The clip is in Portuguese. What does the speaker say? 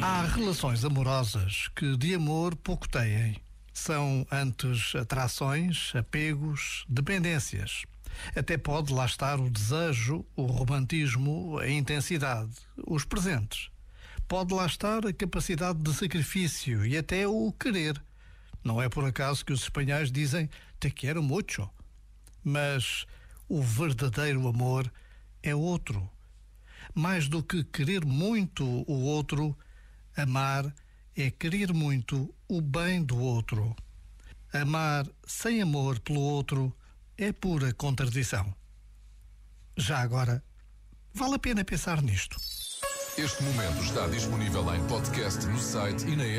Há relações amorosas que de amor pouco têm. São antes atrações, apegos, dependências. Até pode lá estar o desejo, o romantismo, a intensidade, os presentes. Pode lá estar a capacidade de sacrifício e até o querer. Não é por acaso que os espanhóis dizem te quero mucho. Mas o verdadeiro amor é outro. Mais do que querer muito o outro, Amar é querer muito o bem do outro. Amar sem amor pelo outro é pura contradição. Já agora, vale a pena pensar nisto. Este momento está disponível em podcast no site e na app.